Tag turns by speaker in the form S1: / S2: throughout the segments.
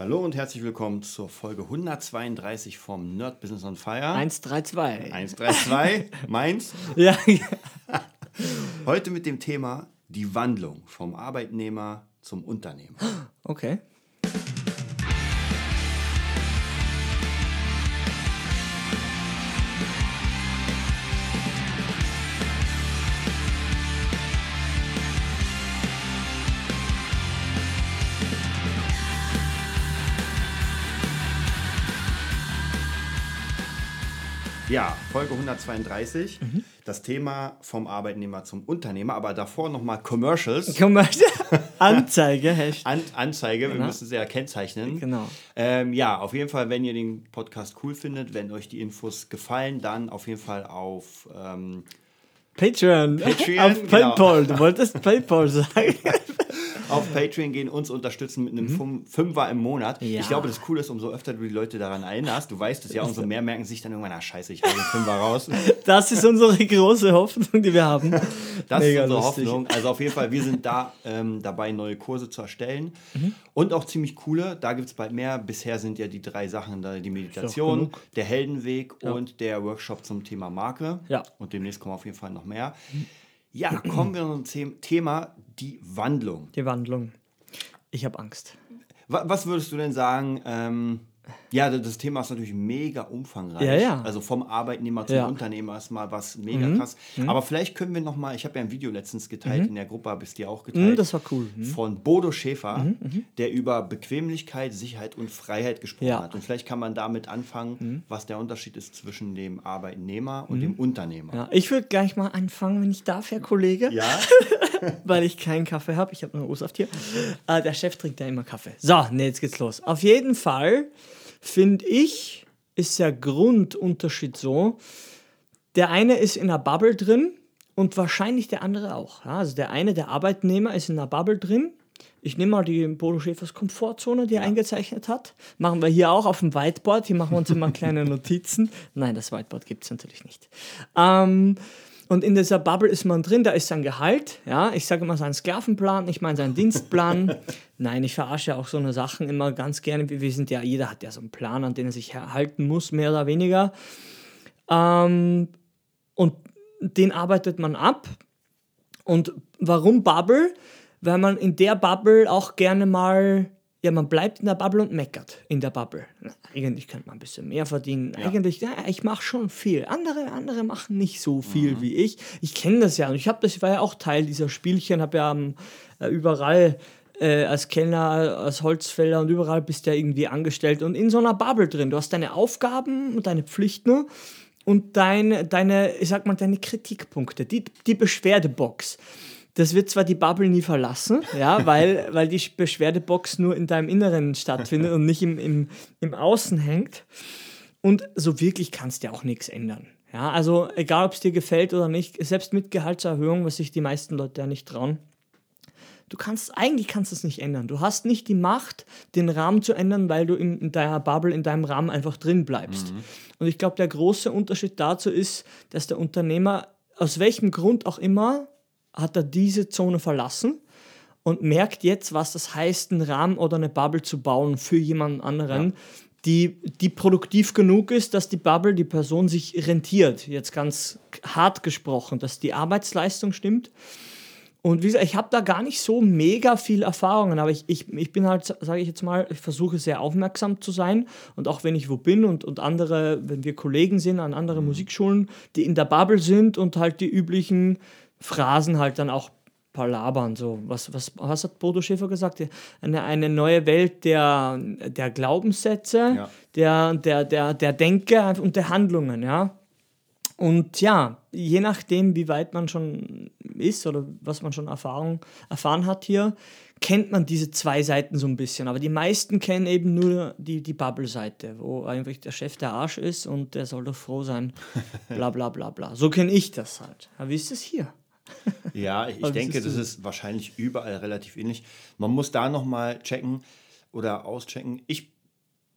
S1: Hallo und herzlich willkommen zur Folge 132 vom Nerd Business on Fire.
S2: 132.
S1: 132, meins.
S2: Ja,
S1: Heute mit dem Thema die Wandlung vom Arbeitnehmer zum Unternehmer.
S2: okay.
S1: Ja, Folge 132. Das Thema vom Arbeitnehmer zum Unternehmer, aber davor nochmal Commercials.
S2: Commercial. Anzeige.
S1: An Anzeige, wir
S2: Genau.
S1: müssen sie ja kennzeichnen.
S2: Genau.
S1: Ähm, ja, auf jeden Fall, wenn ihr den Podcast cool findet, wenn euch die Infos gefallen, dann auf jeden Fall auf ähm,
S2: Patreon.
S1: Patreon,
S2: Auf
S1: genau.
S2: Paypal. Du wolltest Paypal sagen.
S1: Auf Patreon gehen, uns unterstützen mit einem Fün- Fünfer im Monat.
S2: Mhm. Ja.
S1: Ich glaube, das Coole ist, umso öfter du die Leute daran erinnerst, du weißt es ja, umso mehr merken sich dann irgendwann, ah scheiße, ich hau den Fünfer raus.
S2: Das ist unsere große Hoffnung, die wir haben.
S1: Das
S2: Mega
S1: ist unsere
S2: lustig.
S1: Hoffnung. Also auf jeden Fall, wir sind da ähm, dabei, neue Kurse zu erstellen.
S2: Mhm.
S1: Und auch ziemlich coole, da gibt es bald mehr. Bisher sind ja die drei Sachen die Meditation, der Heldenweg und der Workshop zum Thema Marke.
S2: Ja.
S1: Und demnächst kommen auf jeden Fall noch mehr. Ja, kommen wir zum The- Thema die Wandlung.
S2: Die Wandlung. Ich habe Angst.
S1: Wa- Was würdest du denn sagen? Ähm, ja, das- Thema ist natürlich mega umfangreich.
S2: Ja, ja.
S1: Also vom Arbeitnehmer zum
S2: Ja.
S1: Unternehmer ist mal was mega krass. Aber vielleicht können wir noch mal, ich habe ja ein Video letztens geteilt, in der Gruppe habe ich es dir auch geteilt.
S2: Mhm, das war cool. Mhm.
S1: Von Bodo Schäfer, der über Bequemlichkeit, Sicherheit und Freiheit gesprochen.
S2: Mhm.
S1: hat. Und vielleicht kann man damit anfangen, was der Unterschied ist zwischen dem Arbeitnehmer und dem Unternehmer.
S2: Ja, ich würde gleich mal anfangen, wenn ich darf, Herr Kollege.
S1: Ja?
S2: weil ich keinen Kaffee habe. Ich habe nur O-Saft hier. Äh, der Chef trinkt ja immer Kaffee. So, ne, jetzt geht's los. Auf jeden Fall finde ich, ist der Grundunterschied so, der eine ist in einer Bubble drin und wahrscheinlich der andere auch. Ja, also der eine, der Arbeitnehmer, ist in einer Bubble drin. Ich nehme mal die Bodo Schäfers Komfortzone, die er eingezeichnet hat. Machen wir hier auch auf dem Whiteboard. Hier machen wir uns immer kleine Notizen. Nein, das Whiteboard gibt es natürlich nicht. Ähm, und in dieser Bubble ist man drin, da ist sein Gehalt, ja, ich sage immer seinen Sklavenplan, ich meine seinen Dienstplan. Nein, ich verarsche auch so eine Sachen immer ganz gerne. Wir sind ja, jeder hat ja so einen Plan, an den er sich halten muss, mehr oder weniger. Ähm, und den arbeitet man ab. Und warum Bubble? Weil man in der Bubble auch gerne mal, ja, man bleibt in der Bubble und meckert in der Bubble. Na, eigentlich könnte man ein bisschen mehr verdienen. Eigentlich, ja, ich mache schon viel. Andere, andere machen nicht so viel wie ich. Ich kenne das ja. Und ich habe das, ich war ja auch Teil dieser Spielchen, habe ja ähm, äh, überall äh, als Kellner, als Holzfäller und überall bist du ja irgendwie angestellt und in so einer Bubble drin. Du hast deine Aufgaben und deine Pflichten und dein, deine, ich sag mal, deine Kritikpunkte, die, die Beschwerdebox. Das wird zwar die Bubble nie verlassen, ja, weil, weil die Beschwerdebox nur in deinem Inneren stattfindet und nicht im, im, im Außen hängt. Und so wirklich kannst du auch nichts ändern. Ja, also egal, ob es dir gefällt oder nicht, selbst mit Gehaltserhöhung, was sich die meisten Leute ja nicht trauen, du kannst, eigentlich kannst du es nicht ändern. Du hast nicht die Macht, den Rahmen zu ändern, weil du in, in deiner Bubble, in deinem Rahmen einfach drin bleibst. Und ich glaube, der große Unterschied dazu ist, dass der Unternehmer, aus welchem Grund auch immer, hat er diese Zone verlassen und merkt jetzt, was das heißt, einen Rahmen oder eine Bubble zu bauen für jemanden anderen, die, die produktiv genug ist, dass die Bubble, die Person sich rentiert. Jetzt ganz hart gesprochen, dass die Arbeitsleistung stimmt. Und wie gesagt, ich habe da gar nicht so mega viel Erfahrungen, aber ich, ich, ich bin halt, sage ich jetzt mal, ich versuche sehr aufmerksam zu sein. Und auch wenn ich wo bin und, und andere, wenn wir Kollegen sind an anderen Musikschulen, die in der Bubble sind und halt die üblichen Phrasen halt dann auch palabern. So. Was, was, was hat Bodo Schäfer gesagt? Eine, eine neue Welt der, der Glaubenssätze,
S1: Ja.
S2: der, der, der, der Denke und der Handlungen, ja. Und ja, je nachdem, wie weit man schon ist oder was man schon Erfahrung, erfahren hat hier, kennt man diese zwei Seiten so ein bisschen. Aber die meisten kennen eben nur die, die Bubble-Seite, wo einfach der Chef der Arsch ist und der soll doch froh sein. Bla bla bla bla. So kenne ich das halt. Aber wie ist es hier?
S1: Ja, ich, ich denke, das ist wahrscheinlich überall relativ ähnlich. Man muss da nochmal checken oder auschecken. Ich,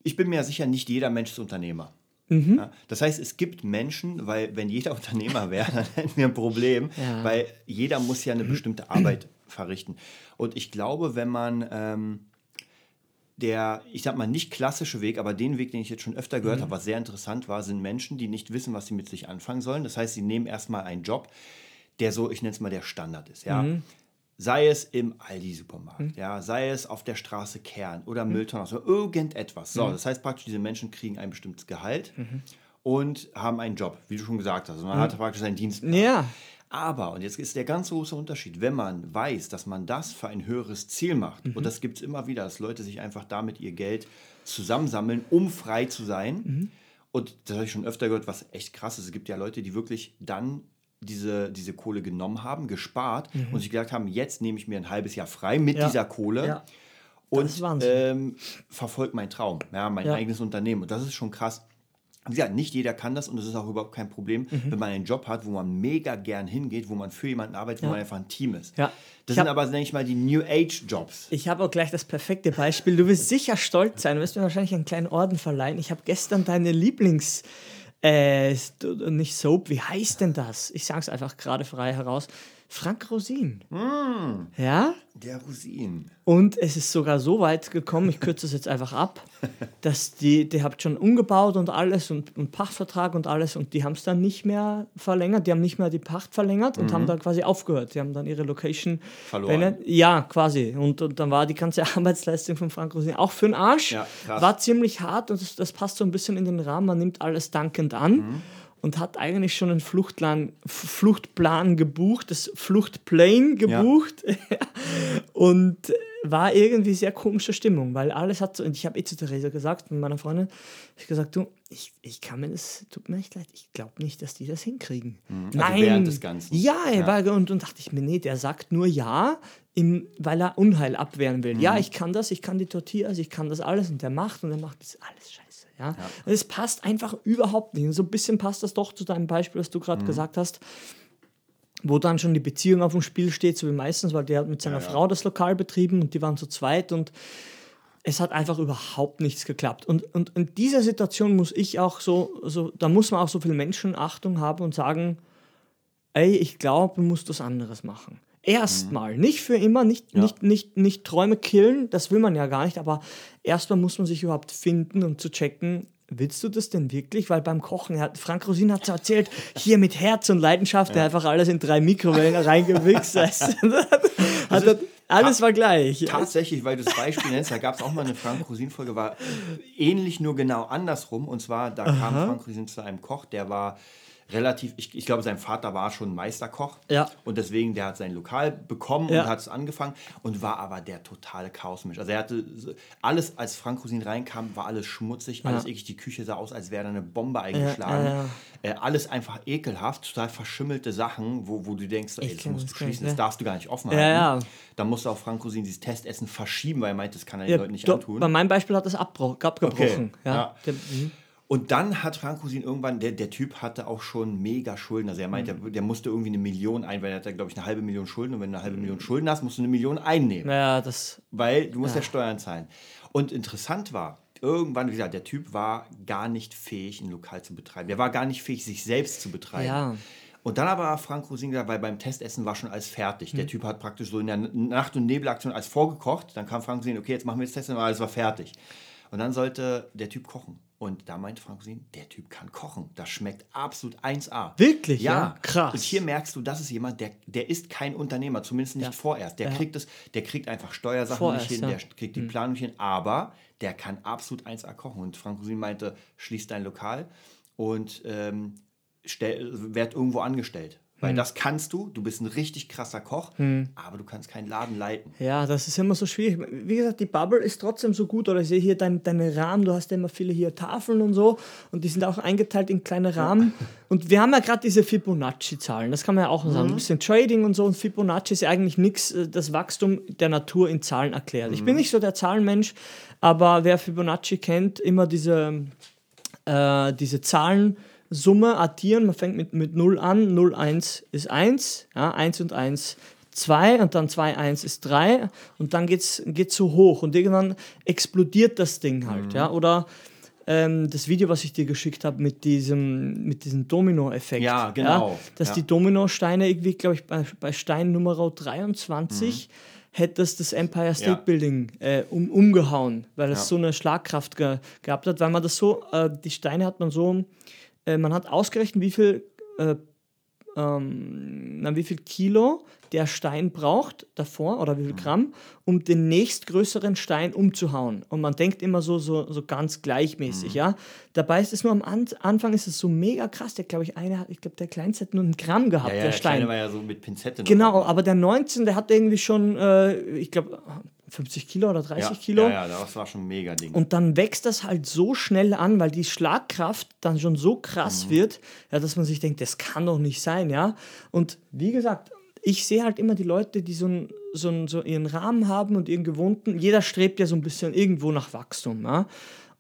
S1: ich bin mir sicher, nicht jeder Mensch ist Unternehmer.
S2: Mhm.
S1: Ja, das heißt, es gibt Menschen, weil wenn jeder Unternehmer wäre, dann hätten wir ein Problem,
S2: Ja.
S1: weil jeder muss ja eine bestimmte Arbeit verrichten. Und ich glaube, wenn man ähm, der, ich sag mal, nicht klassische Weg, aber den Weg, den ich jetzt schon öfter gehört
S2: Mhm.
S1: habe, was sehr interessant war, sind Menschen, die nicht wissen, was sie mit sich anfangen sollen. Das heißt, sie nehmen erstmal einen Job, der so, ich nenne es mal der Standard ist, ja.
S2: Mhm.
S1: Sei es im Aldi-Supermarkt, ja, sei es auf der Straße Kern oder
S2: Mhm.
S1: Mülltonne, so irgendetwas. So, das heißt praktisch, diese Menschen kriegen ein bestimmtes Gehalt
S2: Mhm.
S1: und haben einen Job, wie du schon gesagt hast. Und man hat praktisch seinen Dienst.
S2: Ja.
S1: Aber, und jetzt ist der ganz große Unterschied, wenn man weiß, dass man das für ein höheres Ziel macht, und das gibt es immer wieder, dass Leute sich einfach damit ihr Geld zusammensammeln, um frei zu sein. Und das habe ich schon öfter gehört, was echt krass ist. Es gibt ja Leute, die wirklich dann diese, diese Kohle genommen haben, gespart und sich gesagt haben, jetzt nehme ich mir ein halbes Jahr frei mit
S2: Ja.
S1: dieser Kohle.
S2: Ja.
S1: Und ähm, verfolgt meinen Traum, ja, mein
S2: Ja.
S1: eigenes Unternehmen. Und das ist schon krass. Wie gesagt, nicht jeder kann das und es ist auch überhaupt kein Problem,
S2: Mhm.
S1: wenn man einen Job hat, wo man mega gern hingeht, wo man für jemanden arbeitet, wo man einfach ein Team ist.
S2: Ja.
S1: Das
S2: Ich hab-
S1: sind aber, denke ich mal, die New Age Jobs.
S2: Ich habe auch gleich das perfekte Beispiel. Du wirst sicher stolz sein. Du wirst mir wahrscheinlich einen kleinen Orden verleihen. Ich habe gestern deine Lieblings... Äh, nicht Soap, wie heißt denn das? Ich sage es einfach gerade frei heraus. Frank Rosin. Ja?
S1: Der Rosin.
S2: Und es ist sogar so weit gekommen, ich kürze es jetzt einfach ab, dass die, die habt schon umgebaut und alles und, und Pachtvertrag und alles und die haben es dann nicht mehr verlängert, die haben nicht mehr die Pacht verlängert und haben dann quasi aufgehört. Die haben dann ihre Location
S1: Verloren.
S2: beendet. Ja, quasi. Und, und dann war die ganze Arbeitsleistung von Frank Rosin auch für den Arsch.
S1: Ja,
S2: war ziemlich hart und das, das passt so ein bisschen in den Rahmen. Man nimmt alles dankend an.
S1: Mhm.
S2: Und hat eigentlich schon einen Fluchtplan, Fluchtplan gebucht, das Fluchtplane gebucht. Und war irgendwie sehr komische Stimmung, weil alles hat so, und ich habe eh zu Theresa gesagt, mit meiner Freundin, ich gesagt, du, ich, ich kann mir das, tut mir echt leid, ich glaube nicht, dass die das hinkriegen.
S1: Also während des Ganzen.
S2: Ja, er
S1: Ja.
S2: War, und, und dachte ich mir, nee, der sagt nur ja, im, weil er Unheil abwehren will.
S1: Mhm.
S2: Ja, ich kann das, ich kann die Tortillas, ich kann das alles und der macht und er macht das alles scheiße. Ja? Es passt einfach überhaupt nicht. Und so ein bisschen passt das doch zu deinem Beispiel, was du gerade
S1: Mhm.
S2: gesagt hast wo dann schon die Beziehung auf dem Spiel steht, so wie meistens, weil der hat mit seiner
S1: Ja, ja.
S2: Frau das Lokal betrieben und die waren zu zweit und es hat einfach überhaupt nichts geklappt. Und, und in dieser Situation muss ich auch so, so, da muss man auch so viel Menschenachtung haben und sagen, ey, ich glaube, du musst was anderes machen. Erstmal, nicht für immer, nicht,
S1: Ja.
S2: nicht, nicht, nicht Träume killen, das will man ja gar nicht, aber erstmal muss man sich überhaupt finden und zu checken, willst du das denn wirklich? Weil beim Kochen, hat, Frank Rosin hat so erzählt, hier mit Herz und Leidenschaft, der einfach alles in drei Mikrowellen reingewichst. weißt hat er, alles war gleich.
S1: Tatsächlich, weil du das Beispiel nennst, da gab es auch mal eine Frank Rosin-Folge, war ähnlich, nur genau andersrum. Und zwar, da kam Frank Rosin zu einem Koch, der war relativ, ich, ich glaube, sein Vater war schon Meisterkoch.
S2: Ja.
S1: Und deswegen, der hat sein Lokal bekommen
S2: Ja.
S1: und hat es angefangen und war aber der totale Chaosmensch. Also er hatte alles, als Frank Rosin reinkam, war alles schmutzig, alles eklig. Die Küche sah aus, als wäre da eine Bombe eingeschlagen.
S2: ja,
S1: Äh, alles einfach ekelhaft, total verschimmelte Sachen, wo, wo du denkst, ey, das musst
S2: das
S1: du schließen, das
S2: ja.
S1: darfst du gar nicht offen
S2: Ja,
S1: halten.
S2: ja.
S1: Da musste auch Frank Rosin dieses Testessen verschieben, weil er meint, das kann er den
S2: Ja,
S1: Leuten nicht antun.
S2: bei meinem Beispiel hat das abbro- abgebrochen.
S1: Okay,
S2: Ja.
S1: ja.
S2: Der, mhm.
S1: Und dann hat Frank Rosin irgendwann, der, der Typ hatte auch schon mega Schulden. Also er meinte,
S2: Mhm.
S1: der, der musste irgendwie eine Million ein, weil er hatte, glaube ich, eine halbe Million Schulden. Und wenn du eine halbe Million Schulden hast, musst du eine Million einnehmen.
S2: Naja, das.
S1: Weil du musst ja. Steuern zahlen. Und interessant war, irgendwann, wie gesagt, der Typ war gar nicht fähig, ein Lokal zu betreiben. Der war gar nicht fähig, sich selbst zu betreiben.
S2: Ja.
S1: Und dann aber Frank Rosin gesagt, weil beim Testessen war schon alles fertig.
S2: Mhm.
S1: Der Typ hat praktisch so in der Nacht- und Nebelaktion alles vorgekocht. Dann kam Frank Rosin, okay, jetzt machen wir das Testen, aber alles war fertig. Und dann sollte der Typ kochen. Und da meinte Frank Rosin, der Typ kann kochen. Das schmeckt absolut 1A.
S2: Wirklich, ja? Krass.
S1: Und hier merkst du, das ist jemand, der, der ist kein Unternehmer, zumindest nicht
S2: Ja.
S1: vorerst. Der
S2: Ja.
S1: kriegt es, der kriegt einfach Steuersachen
S2: Vorerst,
S1: nicht hin,
S2: ja. Mhm.
S1: der kriegt die Planung nicht hin, aber der kann absolut 1A kochen. Und Frank Rosin meinte, schließ dein Lokal und ähm, werd irgendwo angestellt.
S2: Mhm.
S1: Weil das kannst du, du bist ein richtig krasser Koch, aber du kannst keinen Laden leiten.
S2: Ja, das ist immer so schwierig. Wie gesagt, die Bubble ist trotzdem so gut. Oder ich sehe hier dein, deine Rahmen, du hast ja immer viele hier Tafeln und so. Und die sind auch eingeteilt in kleine Rahmen. Und wir haben ja gerade diese Fibonacci-Zahlen. Das kann man ja auch sagen. Ein bisschen Trading und so. Und Fibonacci ist ja eigentlich nichts, das Wachstum der Natur in Zahlen erklärt. Ich bin nicht so der Zahlenmensch, aber wer Fibonacci kennt, immer diese, äh, diese Zahlensumme addieren. Man fängt mit, mit 0 an. 0, 1 ist 1. Ja, 1 und 1 2 und dann 2, 1 ist 3 und dann geht es so hoch und irgendwann explodiert das Ding halt. Ja? Oder ähm, das Video, was ich dir geschickt habe mit diesem, mit diesem Domino-Effekt.
S1: Ja, genau.
S2: Ja? Dass
S1: Ja.
S2: die Dominosteine irgendwie, glaube ich, bei, bei Stein Nummer 23 hätte es das Empire State
S1: Ja.
S2: Building äh, um, umgehauen, weil es so eine Schlagkraft ge gehabt hat, weil man das so, äh, die Steine hat man so, äh, man hat ausgerechnet, wie viel, äh, ähm, wie viel Kilo der Stein braucht davor oder wie viel Gramm, um den nächstgrößeren Stein umzuhauen. Und man denkt immer so, so, so ganz gleichmäßig, ja. Dabei ist es nur am An Anfang ist es so mega krass. Der, glaube ich, eine hat, ich glaube, der kleinste hat nur einen Gramm gehabt,
S1: Ja, ja,
S2: der
S1: der
S2: Stein.
S1: Kleine war ja so mit Pinzette.
S2: Genau, aber der 19, der hat irgendwie schon, äh, ich glaube, 50 Kilo oder 30
S1: ja,
S2: Kilo.
S1: Ja, ja, das war schon ein mega Ding.
S2: Und dann wächst das halt so schnell an, weil die Schlagkraft dann schon so krass wird, ja, dass man sich denkt, das kann doch nicht sein, ja. Und wie gesagt, ich sehe halt immer die Leute, die so, ein, so, ein, so ihren Rahmen haben und ihren gewohnten. Jeder strebt ja so ein bisschen irgendwo nach Wachstum, ja.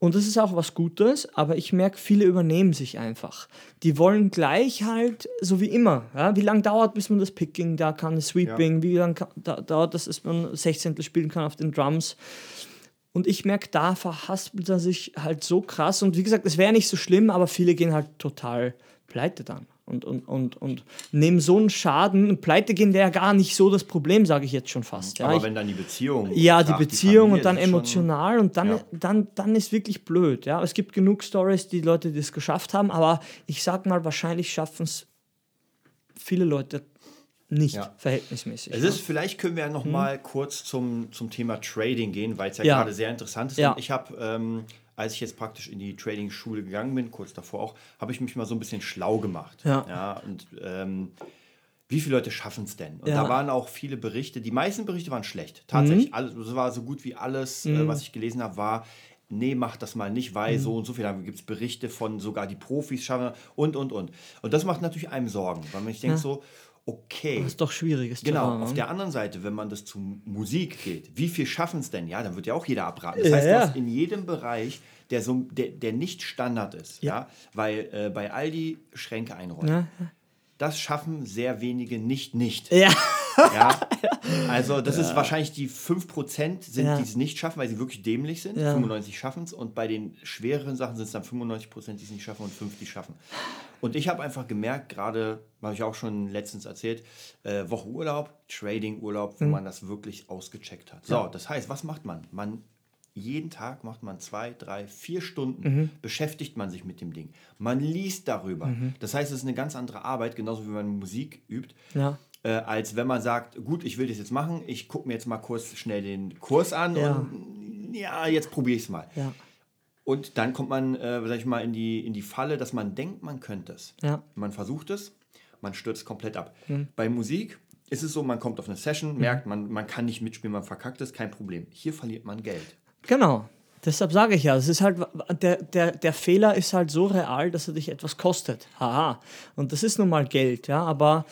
S2: Und das ist auch was Gutes, aber ich merke, viele übernehmen sich einfach. Die wollen gleich halt, so wie immer. Ja? Wie lange dauert, bis man das Picking da kann, das Sweeping, wie lange da, dauert das, bis man Sechzehntel spielen kann auf den Drums. Und ich merke, da verhaspelt er sich halt so krass. Und wie gesagt, es wäre nicht so schlimm, aber viele gehen halt total pleite dann. Und, und, und, und nehmen so einen Schaden. Und pleite gehen wäre gar nicht so das Problem, sage ich jetzt schon fast. Ja,
S1: aber
S2: ich,
S1: wenn dann die Beziehung.
S2: ja die Beziehung
S1: Familie,
S2: und dann
S1: das ist schon-
S2: emotional und dann,
S1: Ja.
S2: dann, dann ist wirklich blöd. Ja? Es gibt genug Stories, die Leute, die es geschafft haben, aber ich sag mal, wahrscheinlich schaffen es viele Leute nicht
S1: Ja.
S2: verhältnismäßig.
S1: Es ist, vielleicht können wir ja noch mal kurz zum, zum Thema Trading gehen, weil es ja.
S2: Ja.
S1: gerade sehr interessant ist.
S2: Ja.
S1: Ich habe, ähm, als ich jetzt praktisch in die Trading-Schule gegangen bin, kurz davor auch, habe ich mich mal so ein bisschen schlau gemacht.
S2: Ja.
S1: und ähm, wie viele Leute schaffen es denn? Und
S2: Ja. Mhm.
S1: da waren auch viele Berichte, die meisten Berichte waren schlecht. Tatsächlich, alles, es war so gut wie alles, äh, was ich gelesen habe, war, nee, mach das mal nicht, weil
S2: Mhm.
S1: so und so viel. Da gibt es Berichte von sogar die Profis schaffen und, und, und. Und das macht natürlich einem Sorgen, weil man sich denkt so, okay,
S2: Das ist doch schwieriges
S1: Genau,
S2: Terrain,
S1: auf
S2: ne?
S1: der anderen Seite, wenn man das zu Musik geht, wie viel schaffen es denn? Ja, dann wird ja auch jeder abraten. Das
S2: Ja,
S1: heißt,
S2: ja.
S1: du hast in jedem Bereich, der, so, der, der nicht Standard ist, ja, weil äh, bei Aldi Schränke einräumen,
S2: Ja.
S1: das schaffen sehr wenige nicht nicht.
S2: Ja.
S1: Ja? Also das ist wahrscheinlich die 5% sind,
S2: Ja.
S1: die es nicht schaffen, weil sie wirklich dämlich sind.
S2: Ja.
S1: 95 schaffen es. Und bei den schwereren Sachen sind es dann 95%, die es nicht schaffen und 5, die es schaffen. Und ich habe einfach gemerkt, gerade, habe ich auch schon letztens erzählt, äh, Woche Urlaub, Trading-Urlaub,
S2: Mhm.
S1: wo man das wirklich ausgecheckt hat. So, das heißt, was macht man? Man jeden Tag macht man zwei, drei, vier Stunden,
S2: Mhm.
S1: beschäftigt man sich mit dem Ding. Man liest darüber.
S2: Mhm.
S1: Das heißt, es ist eine ganz andere Arbeit, genauso wie man Musik übt
S2: Ja.
S1: äh, als wenn man sagt, gut, ich will das jetzt machen, ich gucke mir jetzt mal kurz schnell den Kurs an
S2: Ja.
S1: und ja, jetzt probiere ich es mal.
S2: Ja.
S1: Und dann kommt man, äh, sag ich mal, in die, in die Falle, dass man denkt, man könnte es.
S2: Ja.
S1: Man versucht es, man stürzt komplett ab.
S2: Mhm.
S1: Bei Musik ist es so, man kommt auf eine Session, merkt, man, man kann nicht mitspielen, man verkackt es, kein Problem. Hier verliert man Geld.
S2: Genau. Deshalb sage ich ja, es ist halt, der, der, der Fehler ist halt so real, dass er dich etwas kostet. Haha. Und das ist nun mal Geld, ja, aber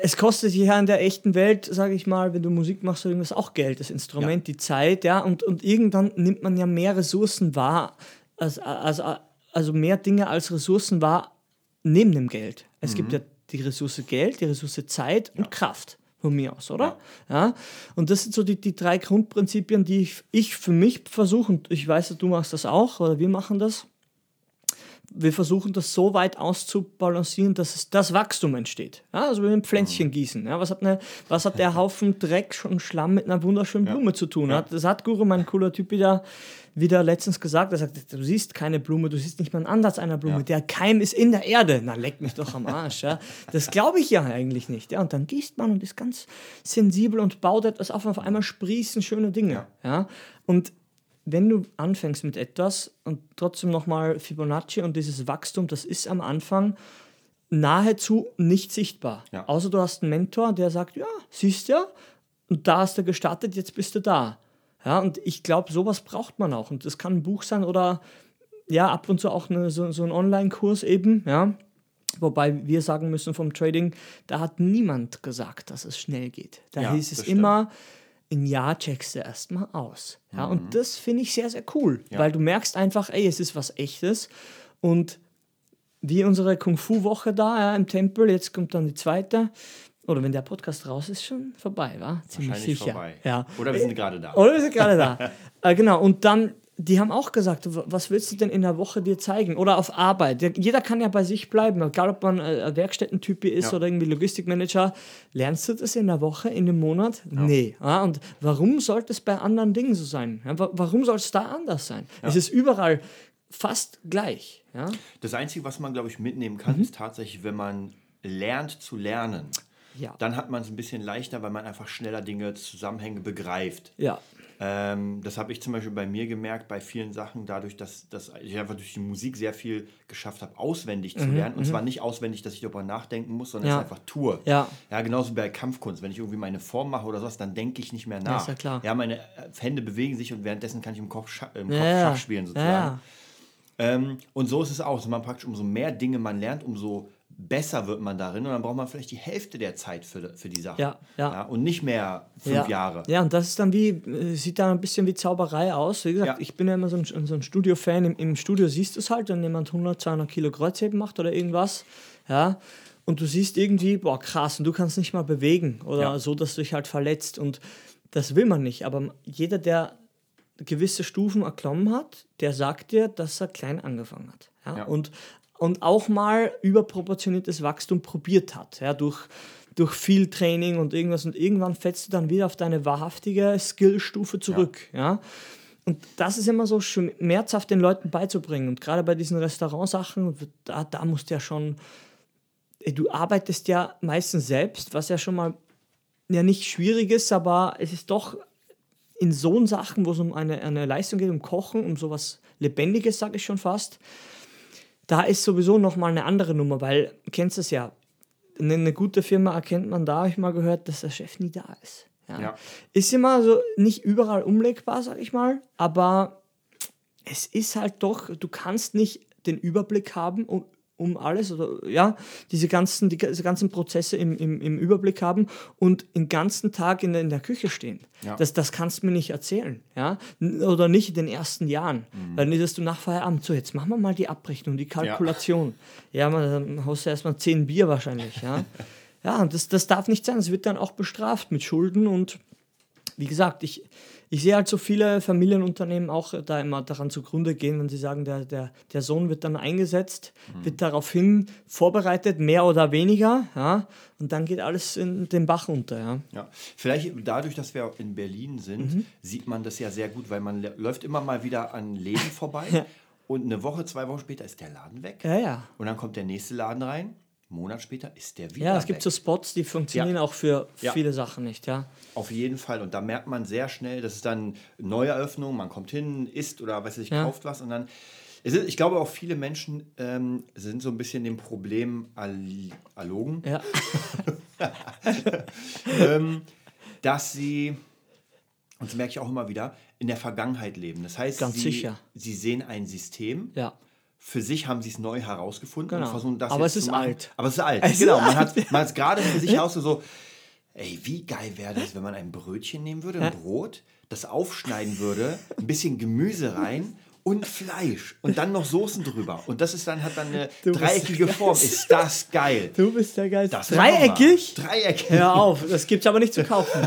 S2: es kostet ja in der echten Welt, sage ich mal, wenn du Musik machst, oder irgendwas auch Geld, das Instrument, die Zeit, ja, und, und irgendwann nimmt man ja mehr Ressourcen wahr, als, als, also mehr Dinge als Ressourcen wahr neben dem Geld. Es gibt ja die Ressource Geld, die Ressource Zeit und Kraft. Von mir aus, oder? Ja. Und das sind so die, die drei Grundprinzipien, die ich, ich für mich versuche, und ich weiß, du machst das auch, oder wir machen das. Wir versuchen das so weit auszubalancieren, dass es das Wachstum entsteht. Ja, also wie ein Pflänzchen gießen. Ja, was, hat eine, was hat der Haufen Dreck und Schlamm mit einer wunderschönen Blume zu tun? Ja. Das hat Guru, mein cooler Typ, wieder, wieder letztens gesagt. Er sagt, du siehst keine Blume, du siehst nicht mal einen Ansatz einer Blume.
S1: Ja.
S2: Der Keim ist in der Erde. Na, leck mich doch am Arsch. Ja. Das glaube ich ja eigentlich nicht. Ja. Und dann gießt man und ist ganz sensibel und baut etwas auf. Und auf einmal sprießen schöne Dinge.
S1: Ja.
S2: Ja. Und wenn du anfängst mit etwas und trotzdem nochmal Fibonacci und dieses Wachstum, das ist am Anfang nahezu nicht sichtbar.
S1: Ja.
S2: Außer du hast einen Mentor, der sagt, ja, siehst ja, und da hast du gestartet, jetzt bist du da. Ja, und ich glaube, sowas braucht man auch. Und das kann ein Buch sein oder ja, ab und zu auch eine, so, so ein Online-Kurs eben, ja. Wobei wir sagen müssen vom Trading, da hat niemand gesagt, dass es schnell geht. Da
S1: Ja,
S2: hieß es
S1: das stimmt.
S2: Ein Jahr checkst du erstmal aus. Ja, und das finde ich sehr, sehr cool,
S1: Mhm. Ja.
S2: weil du merkst einfach, ey, es ist was Echtes. Und wie unsere Kung-Fu-Woche da ja, im Tempel, jetzt kommt dann die zweite. Oder wenn der Podcast raus ist, schon vorbei, war? Ziemlich sicher.
S1: vorbei.
S2: Ja.
S1: Oder wir sind gerade da.
S2: Oder wir sind gerade da. äh, genau, und dann die haben auch gesagt, was willst du denn in der Woche dir zeigen? Oder auf Arbeit. Der- Jeder kann ja bei sich bleiben, egal ob man äh, ein Werkstättentyp ist
S1: Ja.
S2: oder irgendwie Logistikmanager. Lernst du das in der Woche, in dem Monat? Nee. Ja, und warum sollte es bei anderen Dingen so sein? Ja, wa- warum soll es da anders sein? Es ist überall fast gleich. Ja?
S1: Das Einzige, was man, glaube ich, mitnehmen kann, ist tatsächlich, wenn man lernt zu lernen.
S2: Ja.
S1: Dann hat man es ein bisschen leichter, weil man einfach schneller Dinge, Zusammenhänge begreift.
S2: Ja.
S1: Ähm, das habe ich zum Beispiel bei mir gemerkt, bei vielen Sachen, dadurch, dass, dass ich einfach durch die Musik sehr viel geschafft habe, auswendig zu lernen. Und zwar nicht auswendig, dass ich darüber nachdenken muss, sondern
S2: Mhm, Ja.
S1: es einfach tue.
S2: Ja.
S1: ja, genauso wie bei Kampfkunst. Wenn ich irgendwie meine Form mache oder sowas, dann denke ich nicht mehr nach.
S2: ist ja klar.
S1: Ja, meine äh, Hände bewegen sich und währenddessen kann ich im Kopf, Scha im Kopf
S2: Ja, ja.
S1: Schach spielen sozusagen.
S2: Ja,
S1: Ähm, und so ist es auch. Also man praktisch, umso mehr Dinge man lernt, umso besser wird man darin. Und dann braucht man vielleicht die Hälfte der Zeit für, für die Sache.
S2: Ja, ja.
S1: und nicht mehr fünf
S2: ja.
S1: Jahre.
S2: Ja, und das ist dann wie, äh, sieht dann ein bisschen wie Zauberei aus. Wie gesagt,
S1: Ja.
S2: ich bin ja immer so ein, so ein Studio-Fan. Im, Im Studio siehst du es halt, wenn jemand 100, 200 Kilo Kreuzheben macht oder irgendwas. Ja. Und du siehst irgendwie, boah, krass, und du kannst nicht mal bewegen oder
S1: Ja.
S2: so, dass du dich halt verletzt. Und das will man nicht. Aber jeder, der gewisse Stufen erklommen hat, der sagt dir, dass er klein angefangen hat. Ja?
S1: Ja.
S2: Und, und auch mal überproportioniertes Wachstum probiert hat, ja? durch, durch viel Training und irgendwas. Und irgendwann fällst du dann wieder auf deine wahrhaftige Skillstufe zurück. Ja. Und das ist immer so schmerzhaft den Leuten beizubringen. Und gerade bei diesen Restaurantsachen, da, da musst du ja schon, du arbeitest ja meistens selbst, was ja schon mal ja nicht schwierig ist, aber es ist doch in so Sachen, wo es um eine, eine Leistung geht, um Kochen, um sowas Lebendiges, sage ich schon fast, da ist sowieso nochmal eine andere Nummer, weil, du kennst es ja, eine, eine gute Firma erkennt man da, habe ich mal gehört, dass der Chef nie da ist. Ja.
S1: Ja.
S2: Ist immer so nicht überall umlegbar, sag ich mal, aber es ist halt doch, du kannst nicht den Überblick haben um, alles oder ja, diese ganzen, die, diese ganzen Prozesse im, im, im Überblick haben und den ganzen Tag in der, in der Küche stehen.
S1: Ja.
S2: Das, das kannst du mir nicht erzählen, ja, oder nicht in den ersten Jahren. Dann ist du nach Feierabend, so jetzt machen wir mal die Abrechnung, die Kalkulation. Ja, man, dann haust du erstmal zehn Bier wahrscheinlich, ja. Ja, und das, das darf nicht sein, es wird dann auch bestraft mit Schulden und wie gesagt, ich, ich sehe halt so viele Familienunternehmen auch da immer daran zugrunde gehen, wenn sie sagen, der, der, der Sohn wird dann eingesetzt, wird daraufhin vorbereitet, mehr oder weniger, ja, und dann geht alles in den Bach unter, ja.
S1: Ja, vielleicht dadurch, dass wir in Berlin sind,
S2: Mhm.
S1: sieht man das ja sehr gut, weil man lä- läuft immer mal wieder an Läden vorbei und eine Woche, zwei Wochen später ist der Laden weg.
S2: Ja, ja.
S1: Und dann kommt der nächste Laden rein, einen Monat später ist der wieder
S2: Ja, es
S1: weg.
S2: gibt so Spots, die funktionieren
S1: Ja.
S2: auch für
S1: Ja.
S2: viele Sachen nicht, ja.
S1: Auf jeden Fall. Und da merkt man sehr schnell, das ist dann Neueröffnung, man kommt hin, isst oder weiß ich,
S2: Ja.
S1: kauft was und dann. Es ist, ich glaube auch viele Menschen ähm, sind so ein bisschen dem Problem all- erlogen,
S2: Ja,
S1: ähm, dass sie, und das merke ich auch immer wieder, in der Vergangenheit leben. Das heißt,
S2: Ganz
S1: sie,
S2: sicher.
S1: sie sehen ein System,
S2: ja.
S1: Für sich haben sie es neu herausgefunden
S2: Genau.
S1: und versuchen das
S2: Aber es ist alt.
S1: Aber es ist alt.
S2: Es ist
S1: genau, man
S2: alt.
S1: hat man hat gerade für sich heraus so, ey, wie geil wäre das, wenn man ein Brötchen nehmen würde, ein Brot, das aufschneiden würde, ein bisschen Gemüse rein und Fleisch und dann noch Soßen drüber. Und das ist dann, hat dann eine
S2: Du
S1: dreieckige Form. Ist das geil?
S2: Du bist der Geist.
S1: Das.
S2: Dreieckig?
S1: Dreieckig.
S2: Hör auf, das gibt's aber nicht zu kaufen.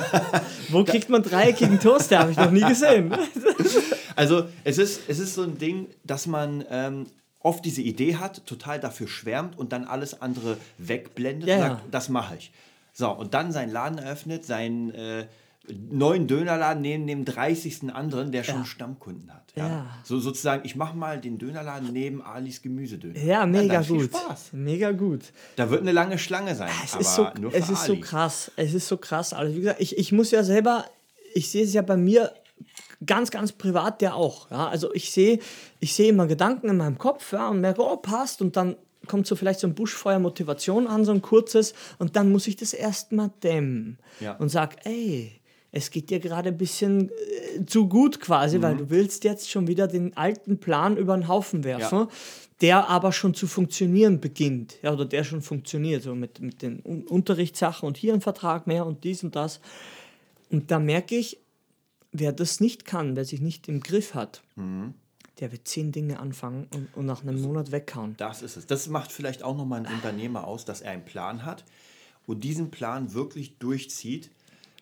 S2: Wo kriegt man dreieckigen Toaster? Habe ich noch nie gesehen.
S1: Also es ist, es ist so ein Ding, dass man ähm, oft diese Idee hat, total dafür schwärmt und dann alles andere wegblendet
S2: Ja,
S1: und
S2: ja.
S1: sagt, das mache ich. So, und dann seinen Laden eröffnet, seinen äh, neuen Dönerladen neben dem 30. anderen, der schon
S2: Ja.
S1: Stammkunden hat. Ja. So sozusagen, ich mache mal den Dönerladen neben Alis Gemüsedöner.
S2: Ja, mega
S1: dann
S2: gut.
S1: Spaß.
S2: Mega gut.
S1: Da wird eine lange Schlange sein,
S2: Es
S1: aber
S2: ist so, es ist so
S1: Ali.
S2: krass. Es ist so krass. Also wie gesagt, ich, ich muss ja selber, ich sehe es ja bei mir ganz, ganz privat ja auch. Ja? Also ich sehe, ich sehe immer Gedanken in meinem Kopf ja, und merke, oh, passt. Und dann kommt so vielleicht so ein Buschfeuer Motivation an, so ein kurzes. Und dann muss ich das erstmal dämmen
S1: Ja.
S2: und sag, ey, es geht dir gerade ein bisschen äh, zu gut quasi,
S1: Mhm.
S2: weil du willst jetzt schon wieder den alten Plan über den Haufen werfen, der aber schon zu funktionieren beginnt. Ja, oder der schon funktioniert, so mit, mit den Un Unterrichtssachen und hier ein Vertrag mehr und dies und das. Und da merke ich, wer das nicht kann, wer sich nicht im Griff hat,
S1: Mhm.
S2: der wird zehn Dinge anfangen und, und nach einem Monat weghauen.
S1: Das ist es. Das macht vielleicht auch nochmal einen Unternehmer aus, dass er einen Plan hat und diesen Plan wirklich durchzieht.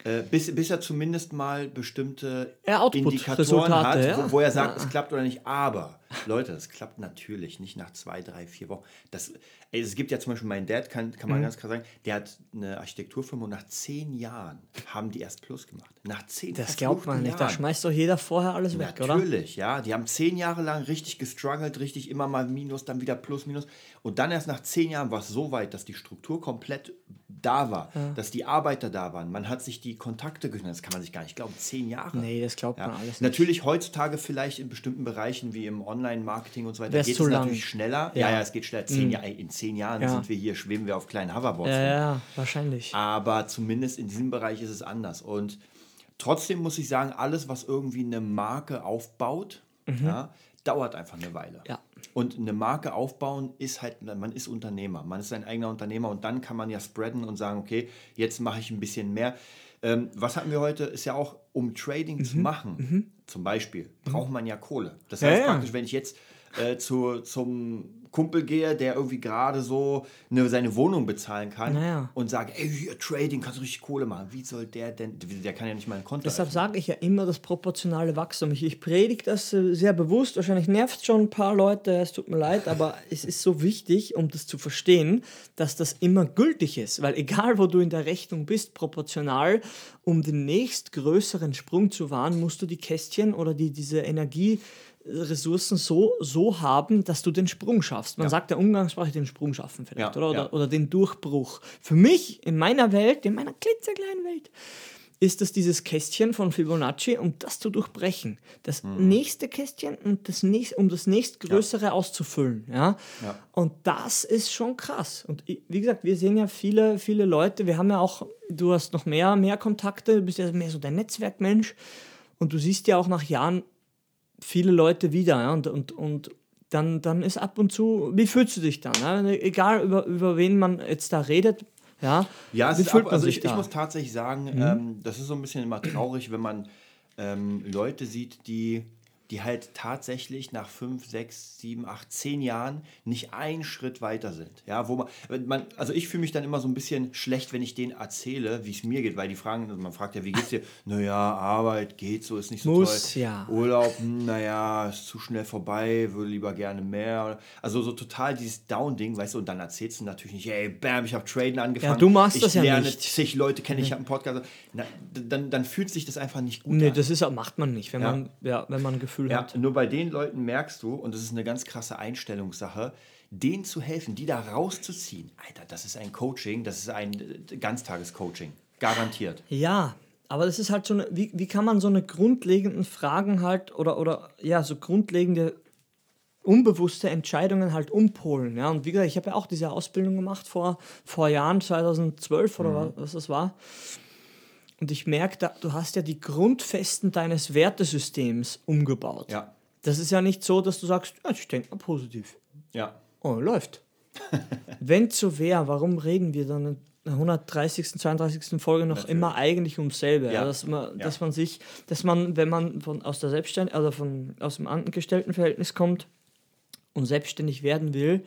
S1: Äh, bis, bis er zumindest mal bestimmte
S2: Output,
S1: Indikatoren
S2: Resultate,
S1: hat,
S2: ja.
S1: wo, wo er sagt,
S2: Ja.
S1: es klappt oder nicht. Aber, Leute, das klappt natürlich nicht nach zwei, drei, vier Wochen. Das, ey, es gibt ja zum Beispiel meinen Dad, kann, kann
S2: Mhm.
S1: man ganz klar sagen, der hat eine Architekturfirma und nach zehn Jahren haben die erst Plus gemacht. Nach zehn
S2: Das glaubt man nicht. Da
S1: Jahren.
S2: schmeißt doch jeder vorher alles weg, oder?
S1: Natürlich, ja. Die haben zehn Jahre lang richtig gestruggelt, richtig immer mal Minus, dann wieder Plus, Minus. Und dann erst nach zehn Jahren war es so weit, dass die Struktur komplett da war, dass die Arbeiter da waren. Man hat sich die Kontakte genommen. Das kann man sich gar nicht glauben. Zehn Jahre.
S2: Nee, das glaubt
S1: Ja.
S2: man alles nicht.
S1: Natürlich heutzutage vielleicht in bestimmten Bereichen wie im Online-Marketing und so weiter geht es natürlich schneller.
S2: Ja.
S1: Ja, ja, es geht schneller. Zehn Jahre, in zehn Jahren
S2: Ja.
S1: sind wir hier, schweben wir auf kleinen Hoverboards.
S2: Ja, ja, wahrscheinlich.
S1: Aber zumindest in diesem Bereich ist es anders. Und trotzdem muss ich sagen, alles, was irgendwie eine Marke aufbaut, ja, dauert einfach eine Weile.
S2: Mhm. Ja.
S1: Und eine Marke aufbauen ist halt, man ist Unternehmer, man ist ein eigener Unternehmer und dann kann man ja spreaden und sagen, okay, jetzt mache ich ein bisschen mehr. Ähm, was hatten wir heute? Ist ja auch, um Trading zu machen, zum Beispiel, braucht man ja Kohle. Das
S2: Mhm.
S1: Heißt
S2: ja.
S1: praktisch, wenn ich jetzt äh, zu, zum Kumpel gehe, der irgendwie gerade so eine, seine Wohnung bezahlen kann
S2: Naja.
S1: und sage, ey, hier, Trading, kannst du richtig Kohle machen. Wie soll der denn, der kann ja nicht mal ein Konto
S2: Deshalb sage ich ja immer das proportionale Wachstum. Ich, ich predige das äh, sehr bewusst. Wahrscheinlich nervt schon ein paar Leute, es tut mir leid, aber es ist so wichtig, um das zu verstehen, dass das immer gültig ist. Weil egal, wo du in der Rechnung bist, proportional, um den nächstgrößeren Sprung zu wahren, musst du die Kästchen oder die, diese Energieressourcen so, so haben, dass du den Sprung schaffst. Man sagt ja umgangssprachlich den Sprung schaffen vielleicht,
S1: Ja,
S2: oder? Oder,
S1: ja.
S2: oder den Durchbruch. Für mich, in meiner Welt, in meiner klitzekleinen Welt, ist das dieses Kästchen von Fibonacci, um das zu durchbrechen. Das
S1: Mhm.
S2: nächste Kästchen, und das nächst, um das nächstgrößere auszufüllen. Ja?
S1: Ja.
S2: Und das ist schon krass. Und wie gesagt, wir sehen ja viele, viele Leute, wir haben ja auch, du hast noch mehr, mehr Kontakte, du bist ja mehr so der Netzwerkmensch. Und du siehst ja auch nach Jahren viele Leute wieder. Ja? Und, und, und dann, dann ist ab und zu, wie fühlst du dich dann? Ja? Egal, über, über wen man jetzt da redet. Ja,
S1: Ja,
S2: wie fühlt
S1: ab,
S2: man
S1: also
S2: sich
S1: ich, ich
S2: da?
S1: muss tatsächlich sagen, ähm, das ist so ein bisschen immer traurig, wenn man ähm, Leute sieht, die, die halt tatsächlich nach fünf, sechs, sieben, acht, zehn Jahren nicht einen Schritt weiter sind. Ja, wo man, man also ich fühle mich dann immer so ein bisschen schlecht, wenn ich denen erzähle, wie es mir geht, weil die fragen, also man fragt ja, wie geht's dir? Naja, Arbeit geht so, ist nicht so
S2: Muss,
S1: toll.
S2: ja.
S1: Urlaub, hm, naja, ist zu schnell vorbei, würde lieber gerne mehr. Also so total dieses Down-Ding, weißt du, und dann erzählst du natürlich nicht, ey, bam, ich habe Traden angefangen.
S2: du machst
S1: ich
S2: das ja
S1: lerne
S2: nicht.
S1: zig Leute kennen, ich habe einen Podcast. Na, dann, dann fühlt sich das einfach nicht gut
S2: Nee,
S1: an.
S2: das ist, macht man nicht, wenn,
S1: Ja.
S2: man, ja, wenn man ein Gefühl
S1: Ja,
S2: hat.
S1: nur bei den Leuten merkst du, und das ist eine ganz krasse Einstellungssache, denen zu helfen, die da rauszuziehen. Alter, das ist ein Coaching, das ist ein äh, Ganztagescoaching. Garantiert.
S2: Ja, aber das ist halt so eine, wie, wie kann man so eine grundlegenden Fragen halt oder, oder ja, so grundlegende unbewusste Entscheidungen halt umpolen. Ja, und wie gesagt, ich habe ja auch diese Ausbildung gemacht vor, vor Jahren, 2012 oder was, was das war. Und ich merke, da, du hast ja die Grundfesten deines Wertesystems umgebaut.
S1: Ja.
S2: Das ist ja nicht so, dass du sagst, ja, ich denke mal positiv.
S1: Ja.
S2: Oh, läuft. Wenn so wäre, warum reden wir dann in der 130., 32. Folge noch
S1: Natürlich.
S2: immer eigentlich ums selbe? Ja.
S1: Ja.
S2: Dass, man,
S1: Ja.
S2: dass man sich, dass man, wenn man von, aus der Selbstständigkeit, also von, aus dem Angestelltenverhältnis kommt und selbstständig werden will,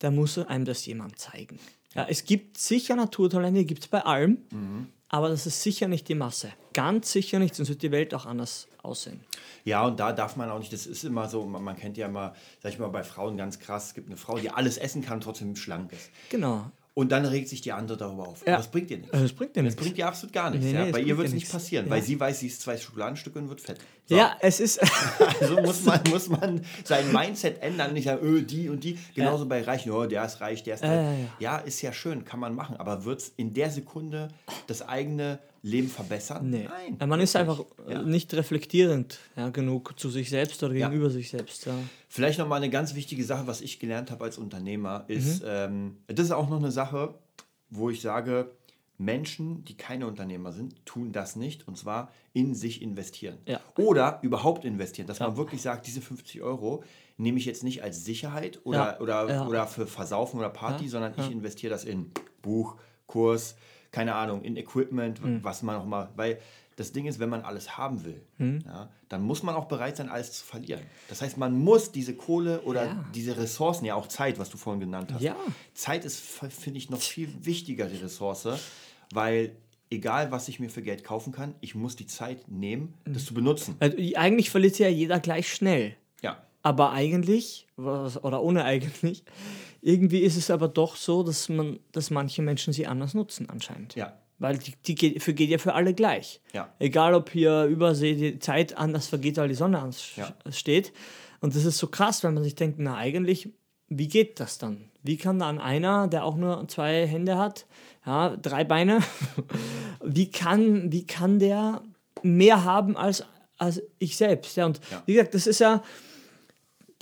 S2: dann muss einem das jemand zeigen. Ja, es gibt sicher Naturtalente, gibt es bei allem,
S1: Mhm.
S2: Aber das ist sicher nicht die Masse. Ganz sicher nicht, sonst wird die Welt auch anders aussehen.
S1: Ja, und da darf man auch nicht, das ist immer so, man, man kennt ja immer, sag ich mal, bei Frauen ganz krass, es gibt eine Frau, die alles essen kann, trotzdem schlank ist.
S2: Genau.
S1: Und dann regt sich die andere darüber auf.
S2: Ja.
S1: Das bringt dir nichts.
S2: Also, das bringt dir
S1: Das
S2: nichts.
S1: bringt dir absolut gar nichts.
S2: Nee, nee,
S1: ja.
S2: das
S1: Bei ihr wird es nicht passieren,
S2: Ja.
S1: weil sie weiß, sie isst zwei Schokoladenstücke und wird fett. So.
S2: Ja, es ist.
S1: Also muss man, muss man sein Mindset ändern, nicht sagen, öh, die und die. Genauso bei Reichen, oh, der ist reich, der ist
S2: Ja,
S1: reich.
S2: ja,
S1: Ja, ist ja schön, kann man machen. Aber wird es in der Sekunde das eigene Leben verbessern?
S2: Nee.
S1: Nein.
S2: Ja, Man ist einfach äh,
S1: Ja.
S2: nicht reflektierend ja, genug zu sich selbst oder
S1: Ja.
S2: gegenüber sich selbst. Ja.
S1: Vielleicht noch mal eine ganz wichtige Sache, was ich gelernt habe als Unternehmer, ist,
S2: Mhm.
S1: ähm, das ist auch noch eine Sache, wo ich sage, Menschen, die keine Unternehmer sind, tun das nicht und zwar in sich investieren.
S2: Ja.
S1: Oder überhaupt investieren, dass man wirklich sagt, diese 50 Euro nehme ich jetzt nicht als Sicherheit oder,
S2: Ja.
S1: oder,
S2: Ja.
S1: oder für Versaufen oder Party,
S2: Ja.
S1: sondern ich investiere das in Buch, Kurs, keine Ahnung, in Equipment,
S2: Mhm.
S1: was man auch mal, weil das Ding ist, wenn man alles haben will,
S2: Mhm.
S1: ja, dann muss man auch bereit sein, alles zu verlieren. Das heißt, man muss diese Kohle oder
S2: Ja.
S1: diese Ressourcen, ja auch Zeit, was du vorhin genannt hast.
S2: Ja.
S1: Zeit ist, finde ich, noch viel wichtiger, die Ressource, weil egal was ich mir für Geld kaufen kann, ich muss die Zeit nehmen, das zu benutzen.
S2: Also, eigentlich verliert ja jeder gleich schnell.
S1: Ja.
S2: Aber eigentlich, oder ohne eigentlich, irgendwie ist es aber doch so, dass man, dass manche Menschen sie anders nutzen anscheinend.
S1: Ja.
S2: Weil die, die geht, für geht ja für alle gleich.
S1: Ja.
S2: Egal ob hier übersee die Zeit anders vergeht, weil die Sonne
S1: Ja.
S2: steht. Und das ist so krass, wenn man sich denkt, na eigentlich, wie geht das dann? Wie kann dann einer, der auch nur zwei Hände hat, ja, drei Beine, wie kann, wie kann der mehr haben als, als ich selbst? Ja, und
S1: Ja.
S2: wie gesagt, das ist ja,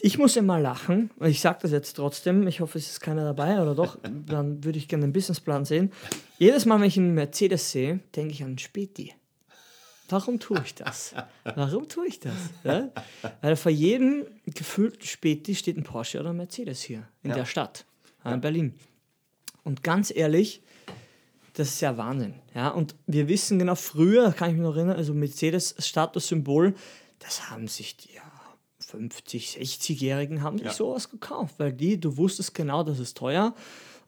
S2: ich muss immer lachen, und ich sage das jetzt trotzdem, ich hoffe, es ist keiner dabei oder doch, dann würde ich gerne den Businessplan sehen. Jedes Mal, wenn ich einen Mercedes sehe, denke ich an einen Späti. Warum tue ich das? Warum tue ich das? Ja? Weil vor jedem gefühlten Späti steht ein Porsche oder ein Mercedes hier in
S1: Ja.
S2: der Stadt, in Berlin. Und ganz ehrlich, das ist ja Wahnsinn. Ja? Und wir wissen genau, früher, kann ich mich noch erinnern, also Mercedes Statussymbol, das haben sich die ja, 50, 60-Jährigen haben sich
S1: Ja.
S2: sowas gekauft, weil die, du wusstest genau, das ist teuer.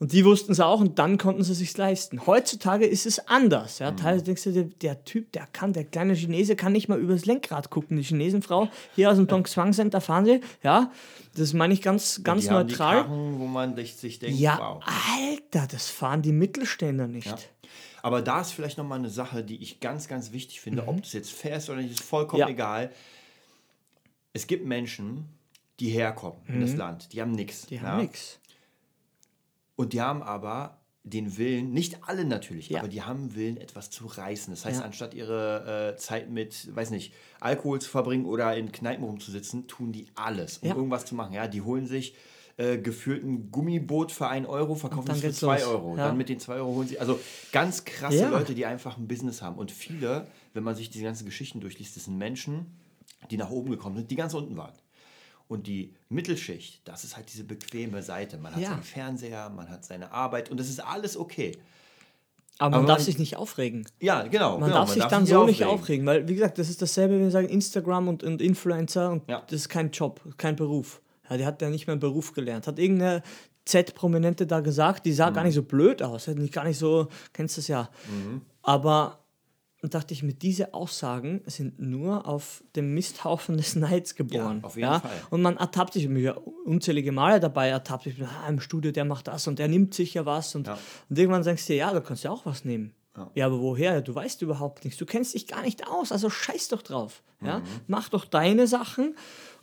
S2: Und die wussten es auch und dann konnten sie sich leisten. Heutzutage ist es anders. Ja? Teilweise denkst du, der, der Typ, der kann, der kleine Chinese kann nicht mal übers Lenkrad gucken. Die Chinesenfrau hier aus dem Dongsuan Center fahren sie. Ja, das meine ich ganz, ganz
S1: die haben
S2: neutral.
S1: Die Karren, wo man sich denkt,
S2: Ja,
S1: wow.
S2: Alter, das fahren die Mittelständler nicht.
S1: Ja. Aber da ist vielleicht nochmal eine Sache, die ich ganz, ganz wichtig finde. Ob das jetzt fair ist oder nicht, ist vollkommen
S2: Mhm. Ja.
S1: egal. Es gibt Menschen, die herkommen in das Land, die haben nichts.
S2: Mhm. Die haben nichts.
S1: Und die haben aber den Willen, nicht alle natürlich,
S2: Ja.
S1: aber die haben einen Willen, etwas zu reißen. Das heißt,
S2: Ja.
S1: anstatt ihre äh, Zeit mit, weiß nicht, Alkohol zu verbringen oder in Kneipen rumzusitzen, tun die alles, um
S2: Ja.
S1: irgendwas zu machen. Ja, die holen sich äh, gefühlt ein Gummiboot für 1 Euro, verkaufen es für 2
S2: los.
S1: Euro.
S2: Ja.
S1: Dann mit den 2 Euro holen sie, also ganz krasse
S2: Ja.
S1: Leute, die einfach ein Business haben. Und viele, wenn man sich die ganzen Geschichten durchliest, das sind Menschen, die nach oben gekommen sind, die ganz unten waren. Und die Mittelschicht, das ist halt diese bequeme Seite. Man hat
S2: Ja.
S1: seinen Fernseher, man hat seine Arbeit und das ist alles okay.
S2: Aber man
S1: Aber
S2: darf
S1: man-
S2: sich nicht aufregen.
S1: Ja, genau.
S2: Man
S1: genau,
S2: darf sich dann so nicht aufregen, weil, wie gesagt, das ist dasselbe, wenn wir sagen Instagram und, und Influencer und
S1: Ja.
S2: das ist kein Job, kein Beruf. Ja, die hat ja nicht mehr einen Beruf gelernt. Hat irgendeine Z-Prominente da gesagt, die sah
S1: Mhm.
S2: gar nicht so blöd aus, nicht gar nicht so, kennst du es ja.
S1: Mhm.
S2: Aber dachte ich, mit diese Aussagen sind nur auf dem Misthaufen des Neids geboren.
S1: Ja, auf jeden Fall.
S2: Und man ertappt sich mich ja unzählige Male dabei, ertappt sich, ah, im Studio, der macht das und der nimmt sich ja was. Und,
S1: Ja.
S2: und irgendwann sagst du dir, ja, du kannst ja auch was nehmen.
S1: Ja.
S2: Ja. aber woher? Du weißt überhaupt nichts. Du kennst dich gar nicht aus. Also scheiß doch drauf. Ja?
S1: Mhm.
S2: Mach doch deine Sachen.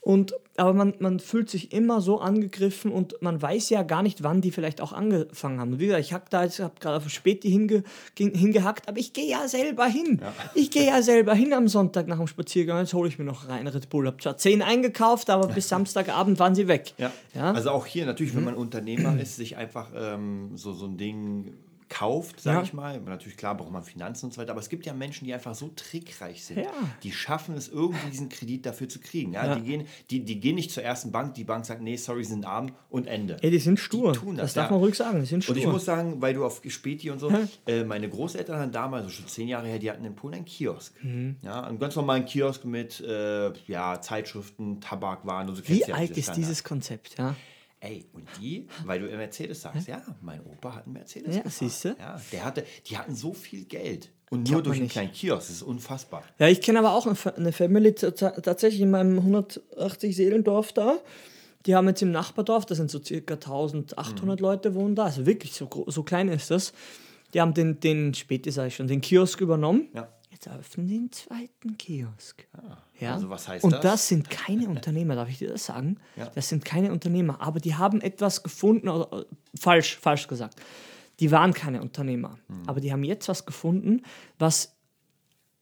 S2: Und, aber man, man fühlt sich immer so angegriffen und man weiß ja gar nicht, wann die vielleicht auch angefangen haben. Wie gesagt, ich habe da jetzt hab gerade auf Späti hinge, hingehackt, aber ich gehe ja selber hin. Ich gehe ja selber hin am Sonntag nach dem Spaziergang. Jetzt hole ich mir noch rein Red Bull. Hab zwar zehn eingekauft, aber bis Samstagabend waren sie weg.
S1: Ja.
S2: Ja? Mhm.
S1: Also auch hier natürlich, wenn man Unternehmer ist, sich einfach ähm, so, so ein Ding kauft, sage
S2: Ja.
S1: ich mal. Natürlich, klar, braucht man Finanzen und so weiter, aber es gibt ja Menschen, die einfach so trickreich sind.
S2: Ja.
S1: Die schaffen es irgendwie, diesen Kredit dafür zu kriegen. Ja? Die, gehen, die, die gehen nicht zur ersten Bank, die Bank sagt, nee, sorry, sie sind arm und Ende.
S2: Ey, die sind stur.
S1: Die tun
S2: das,
S1: das,
S2: darf man ruhig sagen. Die sind stur.
S1: Und ich muss sagen, weil du auf Späti und so, äh, meine Großeltern hatten damals, also schon zehn Jahre her, die hatten in Polen einen Kiosk.
S2: Mhm.
S1: Ja, einen ganz normalen Kiosk mit äh, ja, Zeitschriften, Tabakwaren und so.
S2: Wie alt ist dieses Konzept? Ja?
S1: Ey, und die, weil du Mercedes sagst, ja, mein Opa hat einen Mercedes.
S2: Ja,
S1: gefahren.
S2: siehste.
S1: Ja, der hatte, die hatten so viel Geld. Und nur durch einen
S2: nicht.
S1: kleinen Kiosk, das ist unfassbar.
S2: Ja, ich kenne aber auch eine Fa- eine Family tatsächlich in meinem 180 Seelendorf da. Die haben jetzt im Nachbardorf, das sind so circa 1800
S1: Mhm.
S2: Leute wohnen da, also wirklich so, so klein ist das. Die haben den, den Späti, sag ich schon, den Kiosk übernommen.
S1: Ja.
S2: Jetzt eröffnen die einen zweiten Kiosk. Ja?
S1: Also was heißt
S2: Und
S1: das?
S2: das sind keine Unternehmer, darf ich dir das sagen?
S1: Ja.
S2: Das sind keine Unternehmer, aber die haben etwas gefunden, oder, äh, falsch, falsch gesagt. Die waren keine Unternehmer,
S1: Hm.
S2: aber die haben jetzt was gefunden, was,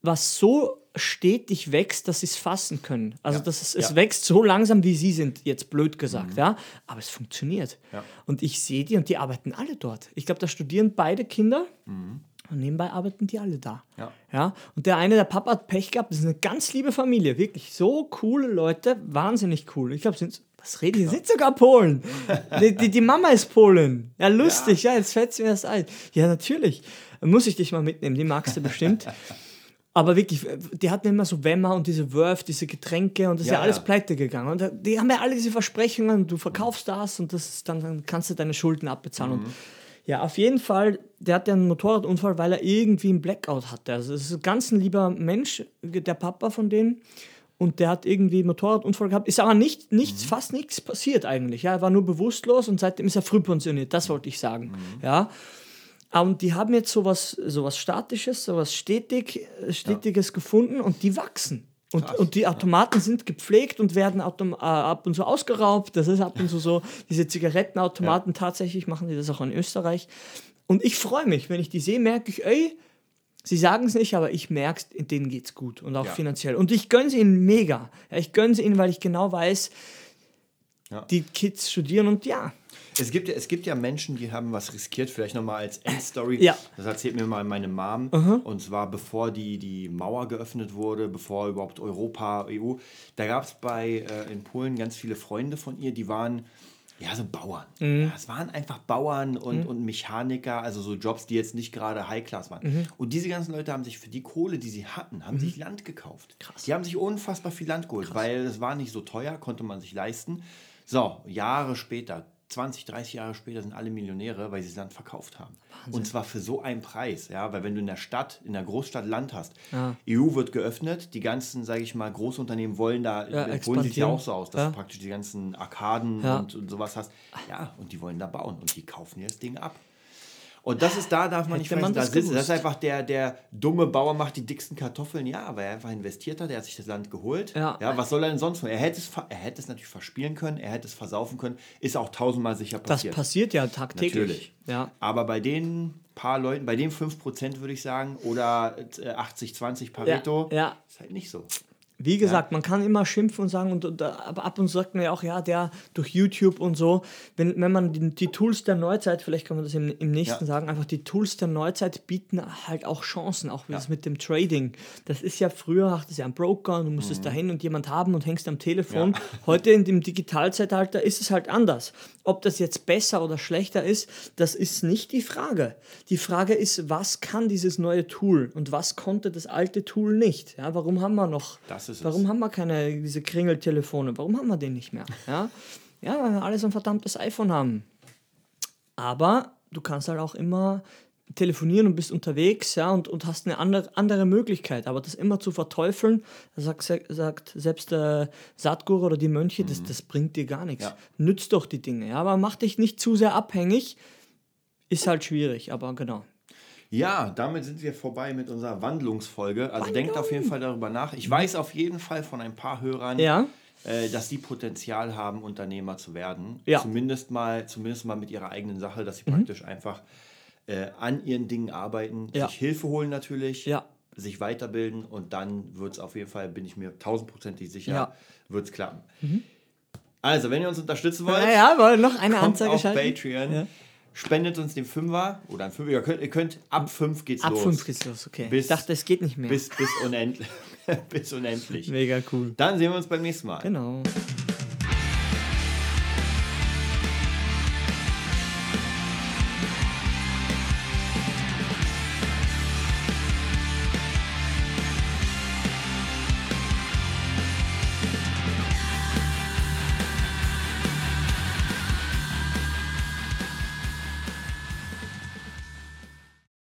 S2: was so stetig wächst, dass sie es fassen können. Also
S1: Ja.
S2: dass es, es
S1: Ja. Mhm.
S2: wächst so langsam, wie sie sind, jetzt blöd gesagt, ja. Aber es funktioniert.
S1: Ja.
S2: Und ich sehe die und die arbeiten alle dort. Ich glaube, da studieren beide Kinder.
S1: Mhm.
S2: Und nebenbei arbeiten die alle da.
S1: Ja.
S2: ja. Und der eine, der Papa hat Pech gehabt, das ist eine ganz liebe Familie, wirklich so coole Leute, wahnsinnig cool. Ich glaube, sind, was rede ich, sind sogar Polen. die, die, die Mama ist Polen. Ja, lustig, ja, jetzt fällt es mir das ein. Ja, natürlich. Muss ich dich mal mitnehmen, die magst du bestimmt. Aber wirklich, die hatten immer so Wemmer und diese Wurf, diese Getränke und das ist ja,
S1: Ja,
S2: alles
S1: ja.
S2: pleite gegangen. Und die haben ja alle diese Versprechungen, du verkaufst das und das dann, dann kannst du deine Schulden abbezahlen. Und Ja, auf jeden Fall, der hatte einen Motorradunfall, weil er irgendwie einen Blackout hatte. Also es ist ein ganz ein lieber Mensch, der Papa von denen. Und der hat irgendwie einen Motorradunfall gehabt. Ist aber nicht, nichts, fast nichts passiert eigentlich. Ja, er war nur bewusstlos und seitdem ist er früh pensioniert. Das wollte ich sagen. Ja. Und die haben jetzt sowas, sowas Statisches, sowas stetig, Stetiges gefunden und die wachsen. Und,
S1: Krass.
S2: und die Automaten sind gepflegt und werden autom äh, ab und zu ausgeraubt. Das ist ab und zu so. Diese Zigarettenautomaten, tatsächlich machen die das auch in Österreich. Und ich freue mich, wenn ich die sehe, merke ich, ey, sie sagen es nicht, aber ich merke es, denen geht's gut und auch
S1: Ja.
S2: finanziell. Und ich gönne sie ihnen mega. Ja, ich gönne sie ihnen, weil ich genau weiß,
S1: Ja.
S2: die Kids studieren und ja,
S1: Es gibt, ja- es gibt ja Menschen, die haben was riskiert, vielleicht nochmal als Endstory.
S2: Ja.
S1: Das erzählt mir mal meine Mom. Und zwar bevor die, die Mauer geöffnet wurde, bevor überhaupt Europa, EU. Da gab es bei äh, in Polen ganz viele Freunde von ihr, die waren ja so Bauern. Ja, es waren einfach Bauern und, und Mechaniker, also so Jobs, die jetzt nicht gerade High-Class waren. Und diese ganzen Leute haben sich für die Kohle, die sie hatten, haben sich Land gekauft.
S2: Krass.
S1: Die haben sich unfassbar viel Land geholt, weil es war nicht so teuer, konnte man sich leisten. So, Jahre später, 20, 30 Jahre später sind alle Millionäre, weil sie das Land verkauft haben. Und zwar für so einen Preis, ja, weil wenn du in der Stadt, in der Großstadt Land hast,
S2: Ja.
S1: EU wird geöffnet, die ganzen, sage ich mal, Großunternehmen wollen da,
S2: Ja,
S1: in Polen sieht ja auch so aus, dass
S2: Ja.
S1: du praktisch die ganzen Arkaden und, und sowas hast. Ja, und die wollen da bauen und die kaufen dir das Ding ab. Und das ist da, darf man nicht
S2: Hätte man
S1: vergessen, da
S2: das
S1: sitzt, das ist einfach der, der dumme Bauer macht die dicksten Kartoffeln, ja, weil er einfach investiert hat, er hat sich das Land geholt.
S2: Ja.
S1: was soll er denn sonst machen? Er hätte, es, er hätte es natürlich verspielen können, er hätte es versaufen können, ist auch tausendmal sicher
S2: das
S1: passiert.
S2: passiert ja tagtäglich.
S1: Natürlich.
S2: Ja.
S1: Aber bei den paar Leuten, bei den 5% würde ich sagen, oder äh, 80-20 Pareto,
S2: Ja, ja.
S1: ist halt nicht so.
S2: Wie gesagt, man kann immer schimpfen und sagen, und, und, aber ab und zu sagt man ja auch, ja, der durch YouTube und so, wenn, wenn man die, die Tools der Neuzeit, vielleicht kann man das im, im nächsten
S1: Ja.
S2: sagen, einfach die Tools der Neuzeit bieten halt auch Chancen, auch wie
S1: Ja.
S2: das mit dem Trading. Das ist ja früher, hattest du ja einen Broker, du musstest dahin und jemand haben und hängst am Telefon.
S1: Mhm. Ja.
S2: Heute in dem Digitalzeitalter ist es halt anders. Ob das jetzt besser oder schlechter ist, das ist nicht die Frage. Die Frage ist, was kann dieses neue Tool und was konnte das alte Tool nicht? Ja, warum haben wir noch,
S1: Das ist es.
S2: warum haben wir keine diese Kringeltelefone? Warum haben wir den nicht mehr? Ja, ja weil wir alle so ein verdammtes iPhone haben. Aber du kannst halt auch immer telefonieren und bist unterwegs, ja, und, und hast eine andere, andere Möglichkeit. Aber das immer zu verteufeln, sagt, sagt selbst der Satguru oder die Mönche, das, das bringt dir gar nichts.
S1: Ja.
S2: Nützt doch die Dinge, ja, aber mach dich nicht zu sehr abhängig. Ist halt schwierig, aber genau.
S1: Ja, damit sind wir vorbei mit unserer Wandlungsfolge. Also denkt auf jeden Fall darüber nach. Ich weiß auf jeden Fall von ein paar Hörern,
S2: Ja.
S1: äh, dass sie Potenzial haben, Unternehmer zu werden.
S2: Ja. Mhm.
S1: Zumindest mal, zumindest mal mit ihrer eigenen Sache, dass sie praktisch einfach äh, an ihren Dingen arbeiten,
S2: Ja.
S1: sich Hilfe holen natürlich,
S2: Ja.
S1: sich weiterbilden und dann wird es auf jeden Fall, bin ich mir tausendprozentig sicher,
S2: Ja. Mhm.
S1: wird es klappen. Also, wenn ihr uns unterstützen wollt,
S2: Ja, ja, aber noch eine
S1: kommt
S2: Anzeige
S1: auf
S2: schalten.
S1: Patreon. Spendet uns den Fünfer oder ein Fünfer. Ihr könnt, ihr könnt ab fünf geht's
S2: Ab
S1: los.
S2: 5 geht's los, okay.
S1: Bis-
S2: ich dachte, es geht nicht mehr.
S1: Bis, bis unendlich. bis unendlich.
S2: Mega cool.
S1: Dann sehen wir uns beim nächsten Mal.
S2: Genau.